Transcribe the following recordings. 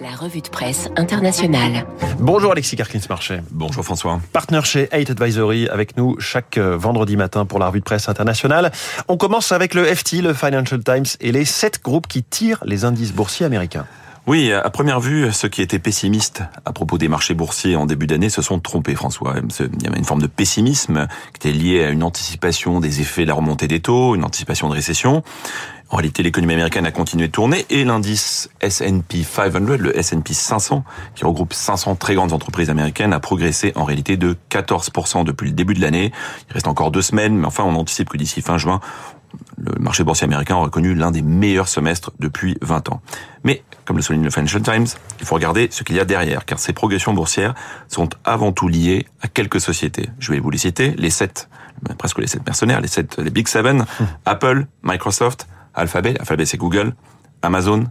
La revue de presse internationale. Bonjour Alexis Carclins-Marchais. Bonjour François. Partenaire chez 8 Advisory avec nous chaque euh, vendredi matin pour la revue de presse internationale. On commence avec le FT, le Financial Times et les sept groupes qui tirent les indices boursiers américains. Oui, à première vue, ceux qui étaient pessimistes à propos des marchés boursiers en début d'année se sont trompés, François. Il y avait une forme de pessimisme qui était liée à une anticipation des effets de la remontée des taux, une anticipation de récession. En réalité, l'économie américaine a continué de tourner et l'indice S&P 500, le S&P 500, qui regroupe 500 très grandes entreprises américaines, a progressé en réalité de 14% depuis le début de l'année. Il reste encore deux semaines, mais enfin, on anticipe que d'ici fin juin, le marché boursier américain aura connu l'un des meilleurs semestres depuis 20 ans. Mais, comme le souligne le Financial Times, il faut regarder ce qu'il y a derrière, car ces progressions boursières sont avant tout liées à quelques sociétés. Je vais vous les citer, les sept, presque les sept mercenaires, les sept, les Big Seven, hum. Apple, Microsoft, Alphabet, Alphabet c'est Google, Amazon,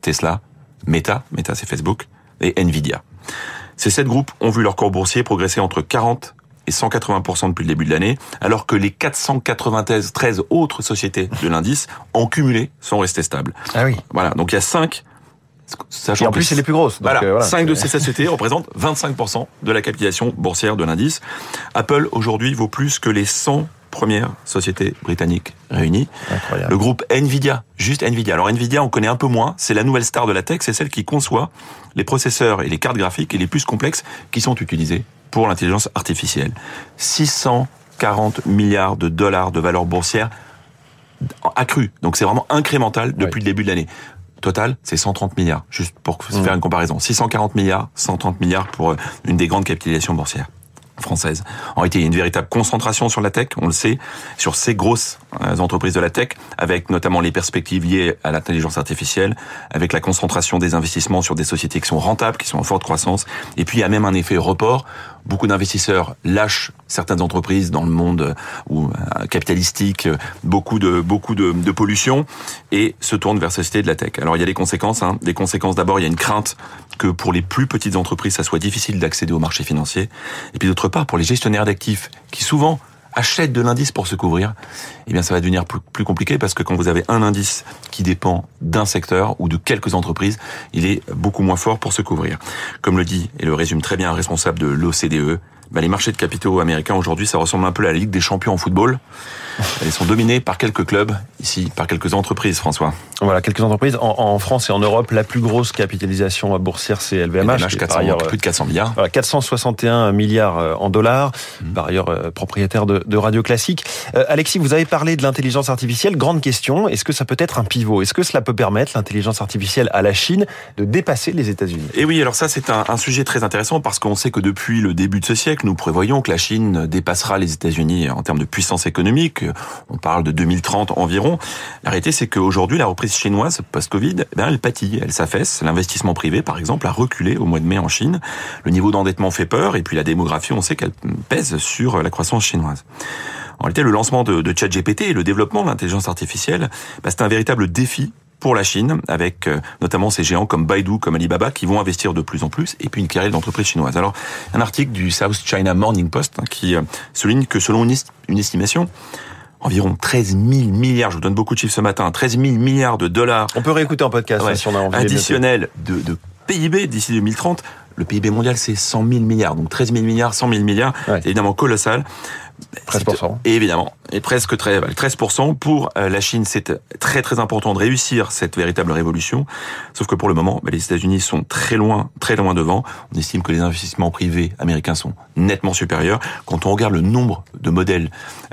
Tesla, Meta, Meta c'est Facebook, et Nvidia. Ces sept groupes ont vu leur cours boursier progresser entre 40 et 180% depuis le début de l'année, alors que les 493 autres sociétés de l'indice, en cumulé, sont restées stables. Ah oui. Voilà, donc il y a 5 Sachant et en plus, c'est les plus grosses. voilà, euh, voilà, 5 de ces sociétés représentent 25% de la capitalisation boursière de l'indice. Apple, aujourd'hui, vaut plus que les 100 premières sociétés britanniques réunies. Incroyable. Le groupe Nvidia, juste Nvidia. Alors Nvidia, on connaît un peu moins. C'est la nouvelle star de la tech. C'est celle qui conçoit les processeurs et les cartes graphiques et les plus complexes qui sont utilisés pour l'intelligence artificielle. 640 milliards de dollars de valeur boursière accrue. Donc c'est vraiment incrémental depuis le début de l'année. Total, c'est 130 milliards, juste pour mmh. faire une comparaison. 640 milliards, 130 milliards pour euh, une des grandes capitalisations boursières française. En réalité, il y a une véritable concentration sur la tech, on le sait, sur ces grosses euh, entreprises de la tech, avec notamment les perspectives liées à l'intelligence artificielle, avec la concentration des investissements sur des sociétés qui sont rentables, qui sont en forte croissance, et puis il y a même un effet report. Beaucoup d'investisseurs lâchent certaines entreprises dans le monde euh, ou euh, capitalistique, beaucoup de beaucoup de, pollution, et se tournent vers ces sociétés de la tech. Alors il y a des conséquences. Hein. Des conséquences d'abord, il y a une crainte que pour les plus petites entreprises, ça soit difficile d'accéder au marché financier, et puis d'autre part, pour les gestionnaires d'actifs, qui souvent achètent de l'indice pour se couvrir, eh bien ça va devenir plus compliqué parce que quand vous avez un indice qui dépend d'un secteur ou de quelques entreprises, il est beaucoup moins fort pour se couvrir. Comme le dit et le résume très bien un responsable de l'OCDE, bah, les marchés de capitaux américains aujourd'hui, ça ressemble un peu à la Ligue des champions en football. Elles sont dominées par quelques clubs, ici, par quelques entreprises, François. Voilà, quelques entreprises. En, France et en Europe, la plus grosse capitalisation boursière, c'est LVMH. LVMH 400, ailleurs, plus de 400 milliards. Voilà, 461 milliards euh, en dollars. Mmh. Par ailleurs, euh, propriétaire de, de, Radio Classique. Euh, Alexis, vous avez parlé de l'intelligence artificielle. Grande question. Est-ce que ça peut être un pivot? Est-ce que cela peut permettre l'intelligence artificielle à la Chine de dépasser les États-Unis? Et oui, alors ça, c'est un, un sujet très intéressant parce qu'on sait que depuis le début de ce siècle, nous prévoyons que la Chine dépassera les États-Unis en termes de puissance économique. On parle de 2030 environ. La réalité, c'est qu'aujourd'hui, la reprise chinoise post-Covid, eh elle pâtit, elle s'affaisse. L'investissement privé, par exemple, a reculé au mois de mai en Chine. Le niveau d'endettement fait peur, et puis la démographie, on sait qu'elle pèse sur la croissance chinoise. En réalité, le lancement de, de ChatGPT et le développement de l'intelligence artificielle, bah, c'est un véritable défi pour la Chine, avec euh, notamment ces géants comme Baidu, comme Alibaba, qui vont investir de plus en plus, et puis une carrière d'entreprises chinoises. Alors, un article du South China Morning Post hein, qui euh, souligne que selon une, estimation, environ 13 000 milliards, je vous donne beaucoup de chiffres ce matin, 13 000 milliards de dollars. On peut réécouter en podcast hein, si on a envie. Additionnel de, de PIB d'ici 2030. Le PIB mondial, c'est 100 000 milliards. Donc 13 000 milliards, 100 000 milliards, c'est évidemment colossal. 13%. Et évidemment, et presque 13%. Pour euh, la Chine, c'est très très important de réussir cette véritable révolution. Sauf que pour le moment, bah, les États-Unis sont très loin, très loin devant. On estime que les investissements privés américains sont nettement supérieurs. Quand on regarde le nombre de modèles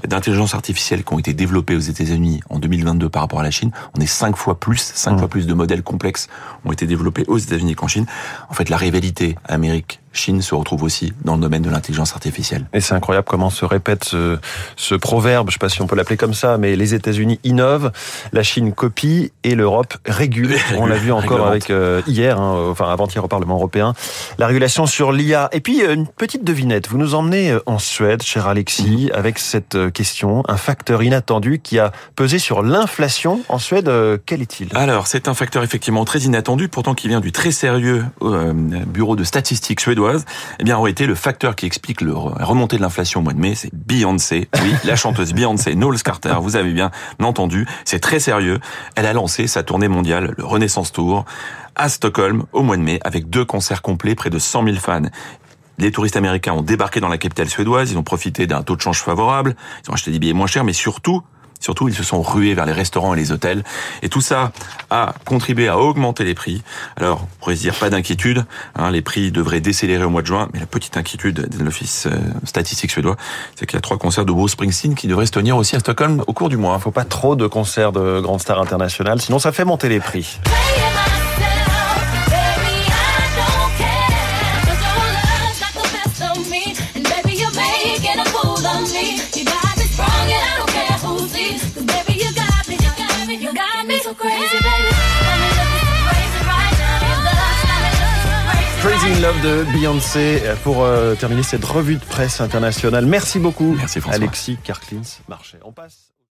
d'intelligence artificielle qui ont été développés aux États-Unis en 2022 par rapport à la Chine, on est cinq fois plus, cinq mmh. fois plus de modèles complexes ont été développés aux États-Unis qu'en Chine. En fait, la rivalité Amérique Chine se retrouve aussi dans le domaine de l'intelligence artificielle. Et c'est incroyable comment se répète ce, ce proverbe, je ne sais pas si on peut l'appeler comme ça, mais les États-Unis innovent, la Chine copie et l'Europe régule. On l'a vu encore avec euh, hier, hein, enfin avant-hier au Parlement européen, la régulation sur l'IA. Et puis euh, une petite devinette, vous nous emmenez euh, en Suède, cher Alexis, mhm. avec cette question, un facteur inattendu qui a pesé sur l'inflation en Suède. Quel est-il? Alors c'est un facteur effectivement très inattendu, pourtant qui vient du très sérieux Bureau de statistiques suédois suédoise, eh bien, aurait été le facteur qui explique le remontée de l'inflation au mois de mai. C'est Beyoncé. Oui, la chanteuse Beyoncé, Knowles Carter. Vous avez bien entendu. C'est très sérieux. Elle a lancé sa tournée mondiale, le Renaissance Tour à Stockholm au mois de mai avec deux concerts complets, près de 100 000 fans. Les touristes américains ont débarqué dans la capitale suédoise, ils ont profité d'un taux de change favorable, ils ont acheté des billets moins chers, mais surtout, Surtout, ils se sont rués vers les restaurants et les hôtels. Et tout ça a contribué à augmenter les prix. Alors, on pourrait se dire pas d'inquiétude. Hein, les prix devraient décélérer au mois de juin. Mais la petite inquiétude de l'Office euh, statistique suédois, c'est qu'il y a trois concerts de Bruce Springsteen qui devraient se tenir aussi à Stockholm au cours du mois. Il faut pas trop de concerts de grandes stars internationales, sinon ça fait monter les prix. Crazy in Love de Beyoncé pour euh, terminer cette revue de presse internationale. Merci beaucoup, Merci Alexis Karklins. Marché. On passe